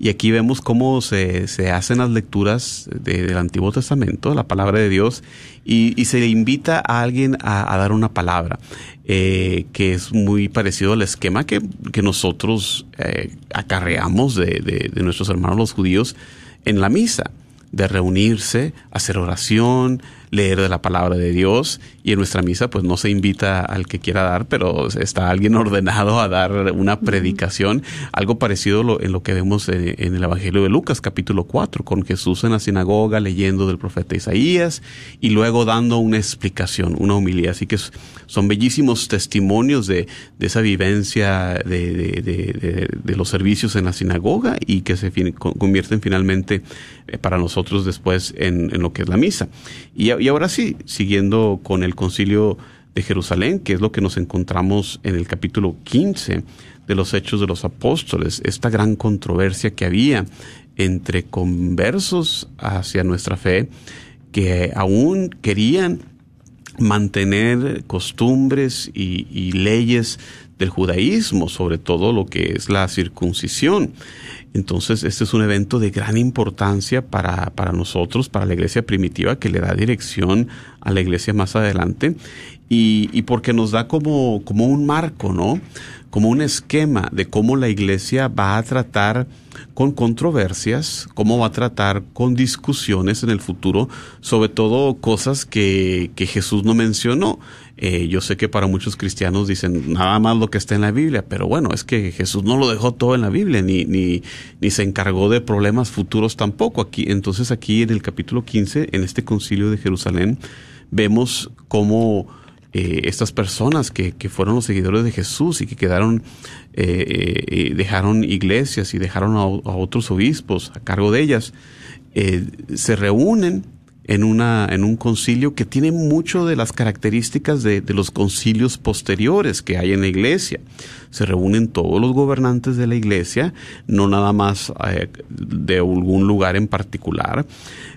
Y aquí vemos cómo se, se hacen las lecturas del Antiguo Testamento, la palabra de Dios, y, y se invita a alguien a, dar una palabra, eh, que es muy parecido al esquema que, que nosotros eh, acarreamos de, de, de nuestros hermanos los judíos en la misa de reunirse, hacer oración, leer de la palabra de Dios y en nuestra misa pues no se invita al que quiera dar, pero está alguien [laughs] ordenado a dar una predicación, algo parecido en lo que vemos en, el Evangelio de Lucas capítulo 4, con Jesús en la sinagoga leyendo del profeta Isaías y luego dando una explicación, una humildad. Así que son bellísimos testimonios de, esa vivencia de, los servicios en la sinagoga y que se convierten finalmente eh, para nosotros después en, en lo que es la misa. Y y ahora sí, siguiendo con el concilio de Jerusalén, que es lo que nos encontramos en el capítulo 15 de los Hechos de los Apóstoles, esta gran controversia que había entre conversos hacia nuestra fe, que aún querían mantener costumbres y, y, leyes del judaísmo, sobre todo lo que es la circuncisión. Entonces, este es un evento de gran importancia para, para nosotros, para la iglesia primitiva, que le da dirección a la iglesia más adelante y, porque nos da como, como un marco, ¿no? Como un esquema de cómo la iglesia va a tratar con controversias, cómo va a tratar con discusiones en el futuro, sobre todo cosas que, que Jesús no mencionó. Eh, yo sé que para muchos cristianos dicen nada más lo que está en la Biblia, pero bueno, es que Jesús no lo dejó todo en la Biblia, ni, ni, ni se encargó de problemas futuros tampoco. Aquí, entonces aquí en el capítulo 15, en este concilio de Jerusalén, vemos cómo eh, estas personas que, que, fueron los seguidores de Jesús y que quedaron, eh, dejaron iglesias y dejaron a, otros obispos a cargo de ellas, se reúnen en, una, en un concilio que tiene mucho de las características de, de los concilios posteriores que hay en la iglesia. Se reúnen todos los gobernantes de la iglesia, no nada más eh, de algún lugar en particular,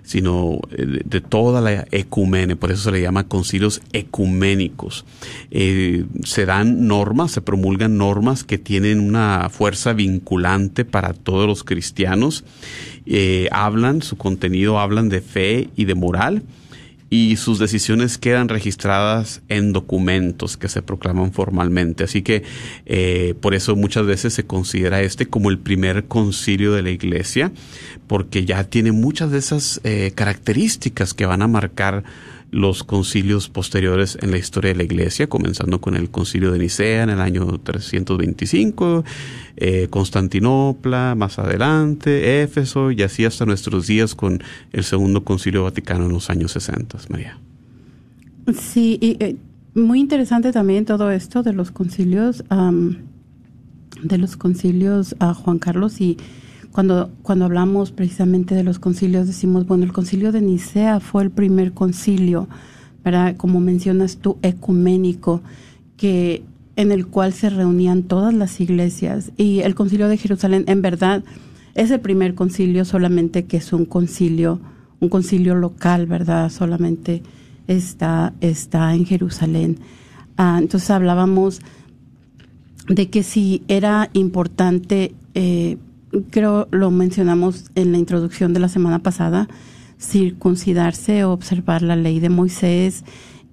sino eh, de, toda la ecumene, por eso se le llama concilios ecuménicos. Eh, se dan normas, se promulgan normas que tienen una fuerza vinculante para todos los cristianos hablan, su contenido hablan de fe y de moral y sus decisiones quedan registradas en documentos que se proclaman formalmente. Así que eh, por eso muchas veces se considera este como el primer concilio de la iglesia, porque ya tiene muchas de esas eh, características que van a marcar los concilios posteriores en la historia de la Iglesia, comenzando con el concilio de Nicea en el año 325, eh, Constantinopla más adelante, Éfeso y así hasta nuestros días con el segundo concilio vaticano en los años 60, María. Sí, y, eh, muy interesante también todo esto de los concilios, de los concilios a Juan Carlos y cuando, cuando hablamos precisamente de los concilios, decimos, bueno, el concilio de Nicea fue el primer concilio, ¿verdad? Como mencionas tú, ecuménico, que en el cual se reunían todas las iglesias. Y el concilio de Jerusalén, en verdad, es el primer concilio, solamente que es un concilio, un concilio local, ¿verdad? Solamente está, está en Jerusalén. Ah, entonces hablábamos de que si era importante eh, creo lo mencionamos en la introducción de la semana pasada, circuncidarse o observar la ley de Moisés,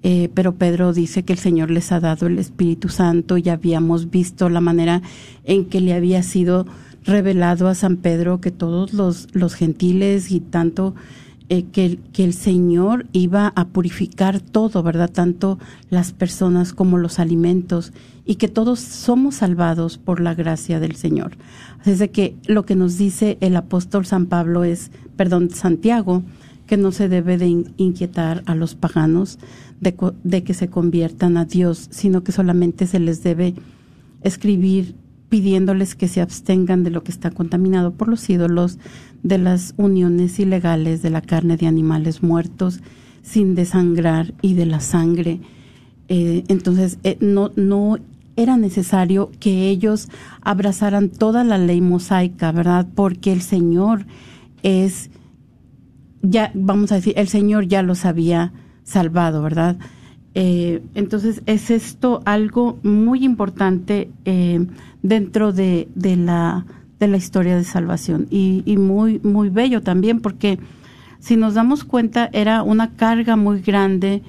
eh, pero Pedro dice que el Señor les ha dado el Espíritu Santo y habíamos visto la manera en que le había sido revelado a San Pedro que todos los, los gentiles y tanto eh, que, que, el Señor iba a purificar todo, ¿verdad? Tanto las personas como los alimentos y que todos somos salvados por la gracia del Señor. Así es de que lo que nos dice el apóstol San Pablo es, perdón, Santiago, que no se debe de inquietar a los paganos de que se conviertan a Dios, sino que solamente se les debe escribir pidiéndoles que se abstengan de lo que está contaminado por los ídolos, de las uniones ilegales de la carne de animales muertos sin desangrar y de la sangre. Eh, entonces, eh, no, no era necesario que ellos abrazaran toda la ley mosaica, ¿verdad? Porque el Señor es, ya vamos a decir, el Señor ya los había salvado, ¿verdad? Eh, entonces es esto algo muy importante dentro de, de la de la historia de salvación. Y, muy, muy bello también porque si nos damos cuenta era una carga muy grande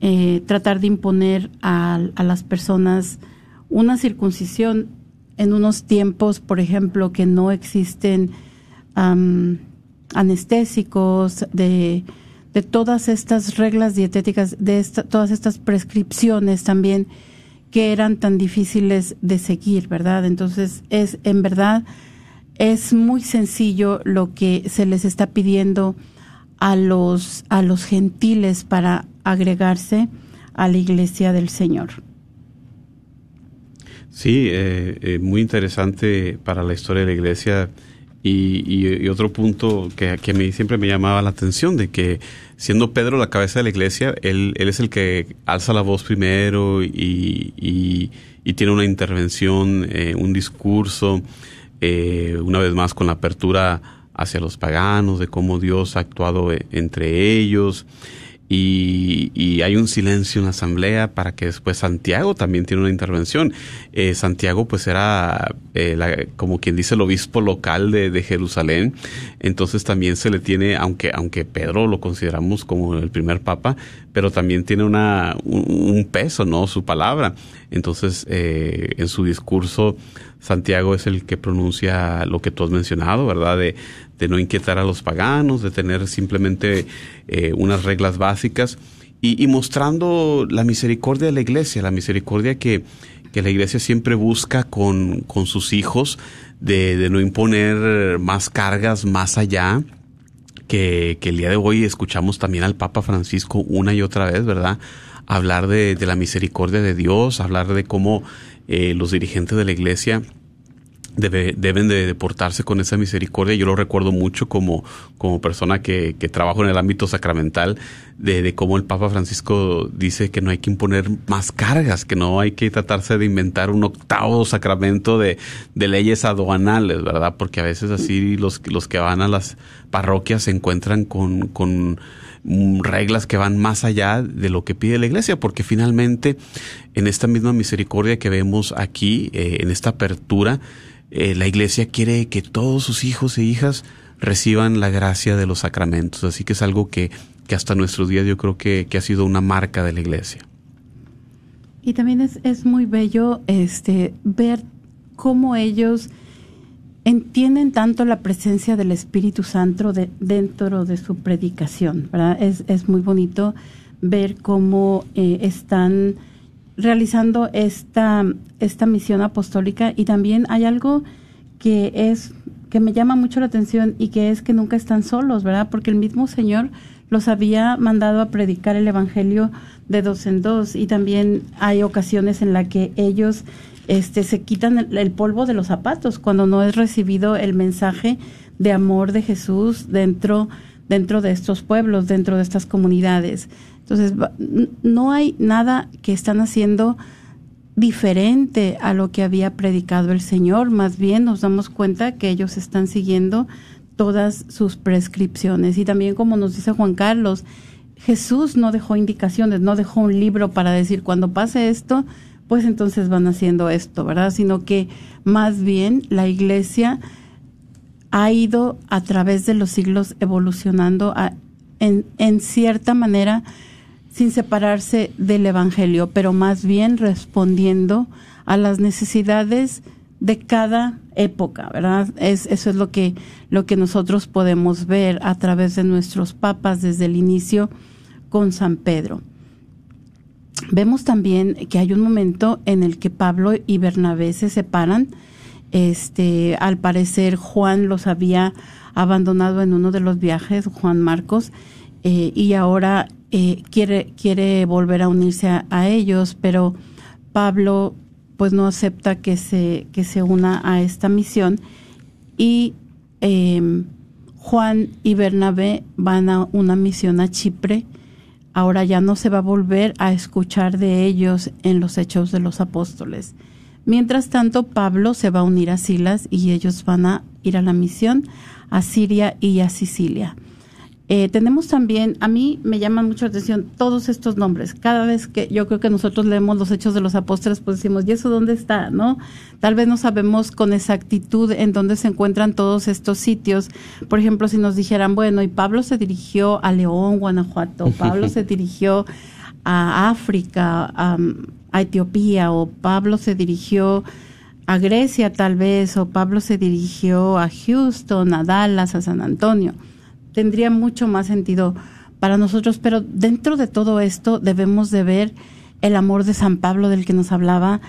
eh, tratar de imponer a, a, las personas una circuncisión en unos tiempos, por ejemplo, que no existen anestésicos, de, de, todas estas reglas dietéticas, de todas estas prescripciones también que eran tan difíciles de seguir, ¿verdad? Entonces, es en verdad es muy sencillo lo que se les está pidiendo a los a los gentiles para agregarse a la iglesia del Señor. Sí, eh, eh, muy interesante para la historia de la iglesia y, otro punto que, que, a mí siempre me llamaba la atención de que siendo Pedro la cabeza de la iglesia, él, él es el que alza la voz primero y, y, tiene una intervención, eh, un discurso, eh, una vez más con la apertura hacia los paganos, de cómo Dios ha actuado eh, entre ellos y, hay un silencio en la asamblea para que después Santiago también tiene una intervención. Eh, Santiago pues era eh, como quien dice el obispo local de, Jerusalén, entonces también se le tiene, aunque, aunque Pedro lo consideramos como el primer papa, pero también tiene una, un, peso, ¿no? Su palabra. Entonces eh, en su discurso Santiago es el que pronuncia lo que tú has mencionado, ¿verdad? De, de no inquietar a los paganos, de tener simplemente eh, unas reglas básicas y, mostrando la misericordia de la iglesia, la misericordia que, que la iglesia siempre busca con, con sus hijos, de, no imponer más cargas más allá, que, el día de hoy escuchamos también al Papa Francisco una y otra vez, ¿verdad? Hablar de la misericordia de Dios, hablar de cómo eh, los dirigentes de la iglesia deben de deportarse con esa misericordia. Yo lo recuerdo mucho como, como persona que, que trabajo en el ámbito sacramental, de, de cómo el Papa Francisco dice que no hay que imponer más cargas, que no hay que tratarse de inventar un octavo sacramento de, de leyes aduanales, ¿verdad? Porque a veces así los, los que van a las parroquias se encuentran con, con reglas que van más allá de lo que pide la iglesia, porque finalmente en esta misma misericordia que vemos aquí, eh, en esta apertura, eh, la iglesia quiere que todos sus hijos e hijas reciban la gracia de los sacramentos. Así que es algo que, que hasta nuestros días yo creo que, que, ha sido una marca de la iglesia. Y también es, es muy bello este, ver cómo ellos entienden tanto la presencia del Espíritu Santo de, dentro de su predicación. ¿verdad? Es, es muy bonito ver cómo eh, están realizando esta, esta misión apostólica y también hay algo que es que me llama mucho la atención y que es que nunca están solos, ¿verdad? Porque el mismo Señor los había mandado a predicar el evangelio de dos en dos y también hay ocasiones en las que ellos este se quitan el, el, polvo de los zapatos cuando no es recibido el mensaje de amor de Jesús dentro dentro de estos pueblos, dentro de estas comunidades. Entonces, no hay nada que están haciendo diferente a lo que había predicado el Señor, más bien nos damos cuenta que ellos están siguiendo todas sus prescripciones. Y también como nos dice Juan Carlos, Jesús no dejó indicaciones, no dejó un libro para decir cuando pase esto, pues entonces van haciendo esto, ¿verdad? Sino que más bien la iglesia ha ido a través de los siglos evolucionando en, en cierta manera sin separarse del Evangelio, pero más bien respondiendo a las necesidades de cada época, ¿verdad? Es, eso es lo que, lo que nosotros podemos ver a través de nuestros papas desde el inicio con San Pedro. Vemos también que hay un momento en el que Pablo y Bernabé se separan. Este, al parecer Juan los había abandonado en uno de los viajes, Juan Marcos, eh, y ahora eh, quiere, quiere volver a unirse a, ellos, pero Pablo pues no acepta que se, que se una a esta misión y em, Juan y Bernabé van a una misión a Chipre. Ahora ya no se va a volver a escuchar de ellos en los hechos de los apóstoles. Mientras tanto, Pablo se va a unir a Silas y ellos van a ir a la misión a Siria y a Sicilia. Eh, tenemos también, a mí me llaman mucho la atención todos estos nombres. Cada vez que yo creo que nosotros leemos los hechos de los apóstoles, pues decimos, ¿y eso dónde está? ¿No? Tal vez no sabemos con exactitud en dónde se encuentran todos estos sitios. Por ejemplo, si nos dijeran, bueno, y Pablo se dirigió a León, Guanajuato, Pablo se [laughs] dirigió a África, a, a Etiopía, o Pablo se dirigió a Grecia tal vez, o Pablo se dirigió a Houston, a Dallas, a San Antonio tendría mucho más sentido para nosotros, pero dentro de todo esto debemos de ver el amor de San Pablo del que nos hablaba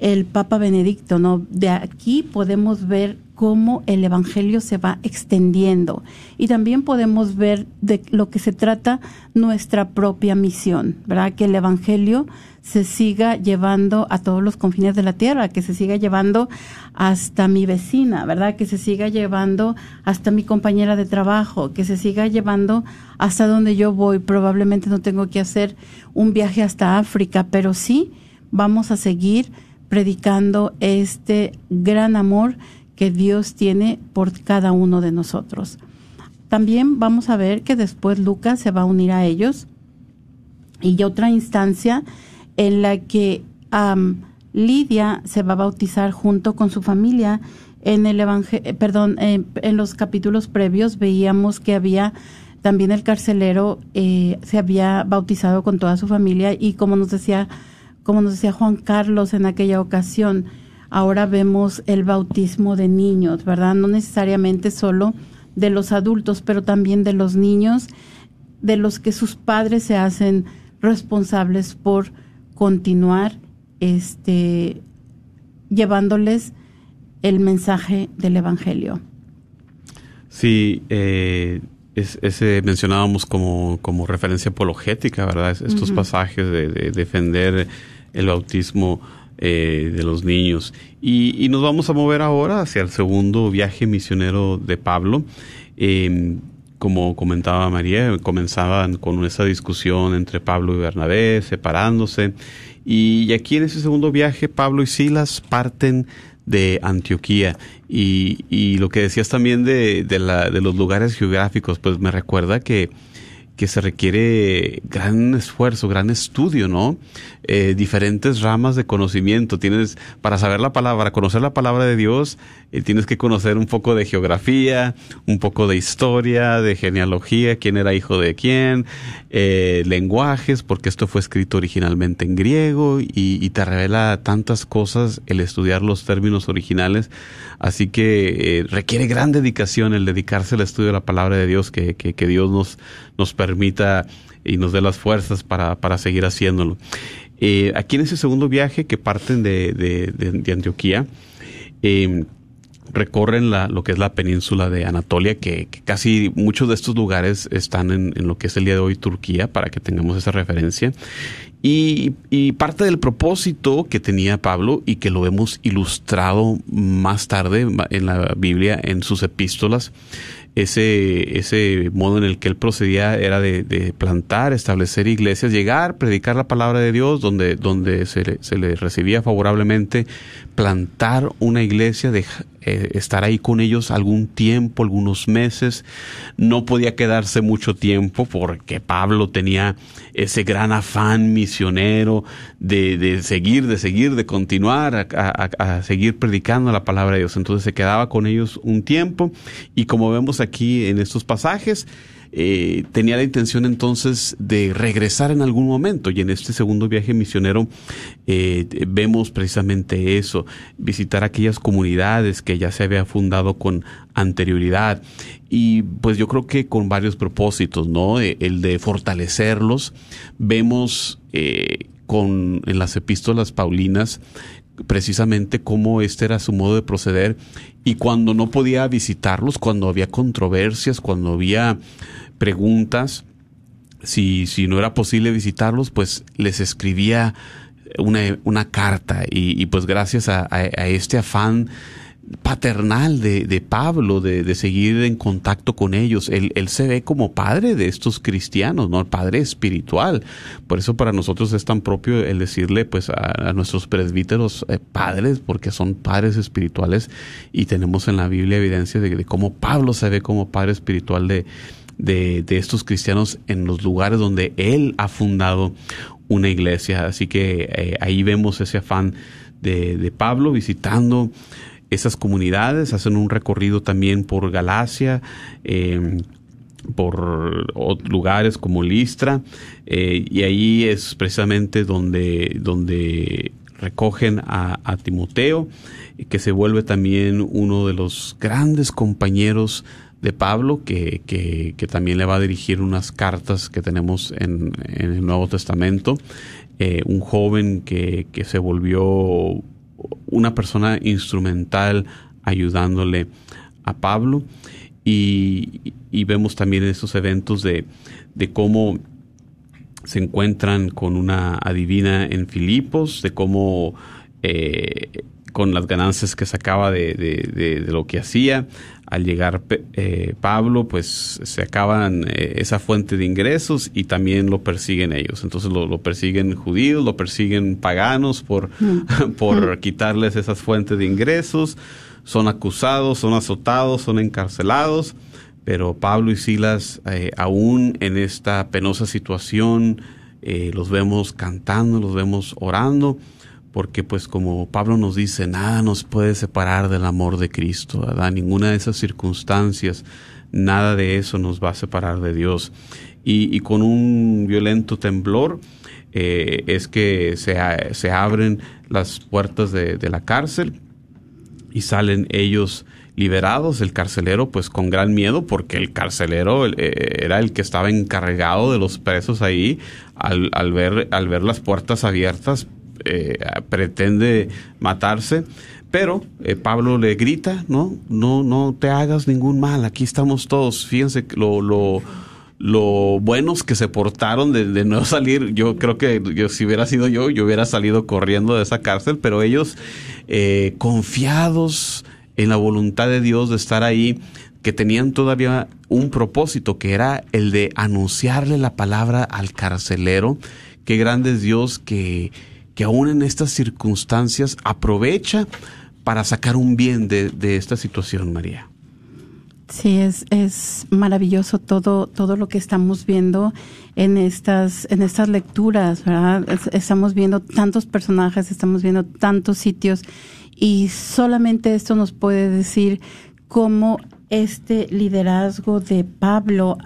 el Papa Benedicto, ¿no? De aquí podemos ver cómo el Evangelio se va extendiendo y también podemos ver de lo que se trata nuestra propia misión, ¿verdad? Que el Evangelio se siga llevando a todos los confines de la tierra, que se siga llevando hasta mi vecina, ¿verdad? Que se siga llevando hasta mi compañera de trabajo, que se siga llevando hasta donde yo voy. Probablemente no tengo que hacer un viaje hasta África, pero sí vamos a seguir predicando este gran amor que Dios tiene por cada uno de nosotros. También vamos a ver que después Lucas se va a unir a ellos y otra instancia en la que Lidia se va a bautizar junto con su familia. En el evangelio, eh, perdón, en los capítulos previos veíamos que había también el carcelero eh, se había bautizado con toda su familia y como nos decía, como nos decía Juan Carlos en aquella ocasión, ahora vemos el bautismo de niños, ¿verdad? No necesariamente solo de los adultos, pero también de los niños, de los que sus padres se hacen responsables por continuar este, llevándoles el mensaje del Evangelio. Sí, eh, ese mencionábamos como, como referencia apologética, ¿verdad? Estos pasajes de, defender el bautismo eh, de los niños. Y, nos vamos a mover ahora hacia el segundo viaje misionero de Pablo. Em, como comentaba María, comenzaban con esa discusión entre Pablo y Bernabé, separándose. Y aquí en ese segundo viaje, Pablo y Silas parten de Antioquía. Y, y lo que decías también de, de, la, de los lugares geográficos, pues me recuerda que que se requiere gran esfuerzo, gran estudio, ¿no? Eh, diferentes ramas de conocimiento. Tienes, para saber la palabra, conocer la palabra de Dios, eh, tienes que conocer un poco de geografía, un poco de historia, de genealogía, quién era hijo de quién, eh, lenguajes, porque esto fue escrito originalmente en griego y, te revela tantas cosas el estudiar los términos originales. Así que requiere gran dedicación el dedicarse al estudio de la palabra de Dios, que, que, Dios nos, nos permita y nos dé las fuerzas para, para seguir haciéndolo. Eh, aquí en ese segundo viaje que parten de, de, Antioquía, eh, recorren la, lo que es la península de Anatolia, que, casi muchos de estos lugares están en, lo que es el día de hoy Turquía, para que tengamos esa referencia. Y, parte del propósito que tenía Pablo y que lo hemos ilustrado más tarde en la Biblia, en sus epístolas, ese, ese modo en el que él procedía era de, de, plantar, establecer iglesias, llegar, predicar la palabra de Dios donde, donde se, se le recibía favorablemente, plantar una iglesia, de, eh, estar ahí con ellos algún tiempo, algunos meses. No podía quedarse mucho tiempo porque Pablo tenía ese gran afán misionero de, de seguir, de seguir, de continuar a, a, seguir predicando la palabra de Dios. Entonces se quedaba con ellos un tiempo y como vemos aquí en estos pasajes, eh, tenía la intención entonces de regresar en algún momento. Y en este segundo viaje misionero eh, vemos precisamente eso, visitar aquellas comunidades que ya se había fundado con anterioridad. Y pues yo creo que con varios propósitos, ¿no? Eh, el de fortalecerlos, vemos con en las epístolas paulinas precisamente cómo este era su modo de proceder. Y cuando no podía visitarlos, cuando había controversias, cuando había preguntas, si, si no era posible visitarlos, pues les escribía una, una carta. Y, pues gracias a, a, este afán paternal de, de Pablo, de, de, seguir en contacto con ellos. Él, él, se ve como padre de estos cristianos, ¿no? El padre espiritual. Por eso para nosotros es tan propio el decirle pues a, nuestros presbíteros eh, padres, porque son padres espirituales y tenemos en la Biblia evidencia de, cómo Pablo se ve como padre espiritual de, de, de estos cristianos en los lugares donde él ha fundado una iglesia. Así que eh, ahí vemos ese afán de, de, Pablo visitando esas comunidades, hacen un recorrido también por Galacia, eh, por lugares como Listra, eh, y ahí es precisamente donde, donde recogen a, Timoteo, que se vuelve también uno de los grandes compañeros de Pablo, que, que, también le va a dirigir unas cartas que tenemos en, en el Nuevo Testamento. Eh, un joven que, que se volvió una persona instrumental ayudándole a Pablo. Y, vemos también estos eventos de, de cómo se encuentran con una adivina en Filipos, de cómo eh, con las ganancias que sacaba de, de, de, lo que hacía, al llegar eh, Pablo, pues se acaban eh, esa fuente de ingresos y también lo persiguen ellos. Entonces lo, lo persiguen judíos, lo persiguen paganos por, mm. [laughs] por mm. quitarles esas fuentes de ingresos. Son acusados, son azotados, son encarcelados. Pero Pablo y Silas, eh, aún en esta penosa situación, eh, los vemos cantando, los vemos orando porque pues como Pablo nos dice, nada nos puede separar del amor de Cristo, ¿verdad? Ninguna de esas circunstancias, nada de eso nos va a separar de Dios. Y, con un violento temblor eh, es que se, se, abren las puertas de, de, la cárcel y salen ellos liberados, el carcelero pues con gran miedo porque el carcelero eh, era el que estaba encargado de los presos ahí al, al, ver, al ver las puertas abiertas eh, pretende matarse, pero eh, Pablo le grita, no, no, no te hagas ningún mal, aquí estamos todos. Fíjense lo, lo, lo buenos que se portaron de, no salir. Yo creo que si hubiera sido yo, yo hubiera salido corriendo de esa cárcel, pero ellos eh, confiados en la voluntad de Dios de estar ahí, que tenían todavía un propósito, que era el de anunciarle la palabra al carcelero. Qué grande es Dios que, que aún en estas circunstancias aprovecha para sacar un bien de, de esta situación, María. Sí, es, es maravilloso todo, todo lo que estamos viendo en estas, en estas lecturas, ¿verdad? Es- estamos viendo tantos personajes, estamos viendo tantos sitios y solamente esto nos puede decir cómo este liderazgo de Pablo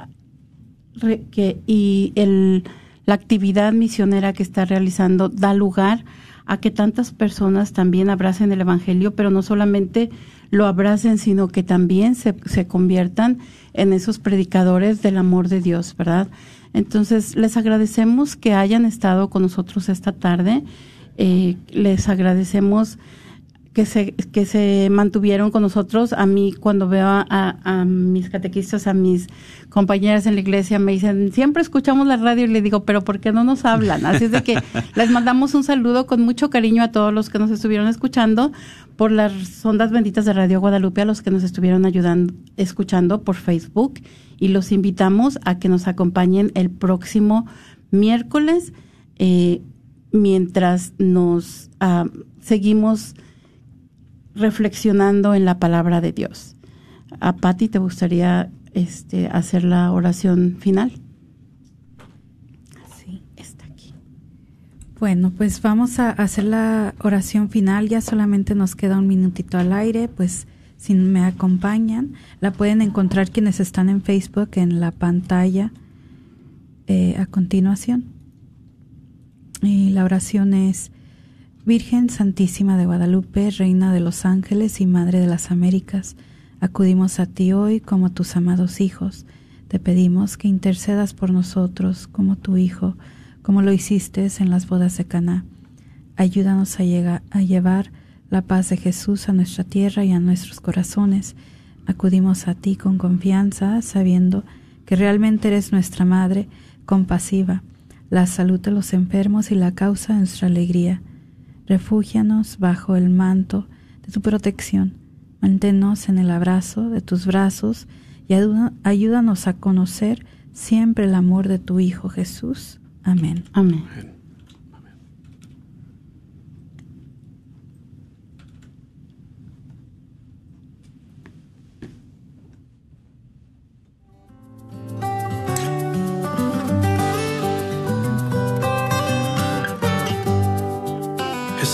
que, y el, la actividad misionera que está realizando da lugar a que tantas personas también abracen el Evangelio, pero no solamente lo abracen, sino que también se, se conviertan en esos predicadores del amor de Dios, ¿verdad? Entonces, les agradecemos que hayan estado con nosotros esta tarde. Eh, les agradecemos que se, que se mantuvieron con nosotros. A mí, cuando veo a, mis catequistas, a mis compañeras en la iglesia, me dicen, siempre escuchamos la radio y le digo, pero ¿por qué no nos hablan? Así es de que [laughs] les mandamos un saludo con mucho cariño a todos los que nos estuvieron escuchando por las ondas benditas de Radio Guadalupe, a los que nos estuvieron ayudando, escuchando por Facebook y los invitamos a que nos acompañen el próximo miércoles eh, mientras nos ah, seguimos reflexionando en la palabra de Dios. A Patti, ¿te gustaría este, hacer la oración final? Sí. Está aquí. Bueno, pues vamos a hacer la oración final. Ya solamente nos queda un minutito al aire. Pues si me acompañan, la pueden encontrar quienes están en Facebook en la pantalla eh, a continuación. Y la oración es Virgen Santísima de Guadalupe, Reina de los Ángeles y Madre de las Américas, acudimos a ti hoy como tus amados hijos. Te pedimos que intercedas por nosotros como tu Hijo, como lo hiciste en las bodas de Caná. Ayúdanos a, a llevar la paz de Jesús a nuestra tierra y a nuestros corazones. Acudimos a ti con confianza, sabiendo que realmente eres nuestra Madre compasiva, la salud de los enfermos y la causa de nuestra alegría. Refúgianos bajo el manto de tu protección. Manténnos en el abrazo de tus brazos y ayúdanos a conocer siempre el amor de tu Hijo Jesús. Amén. Amén.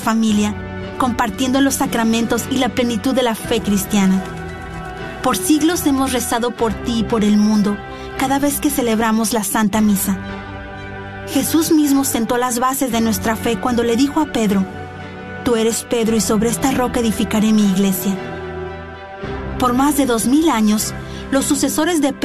familia, compartiendo los sacramentos y la plenitud de la fe cristiana. Por siglos hemos rezado por ti y por el mundo cada vez que celebramos la Santa Misa. Jesús mismo sentó las bases de nuestra fe cuando le dijo a Pedro, Tú eres Pedro y sobre esta roca edificaré mi iglesia. Por más de dos mil años, los sucesores de Pedro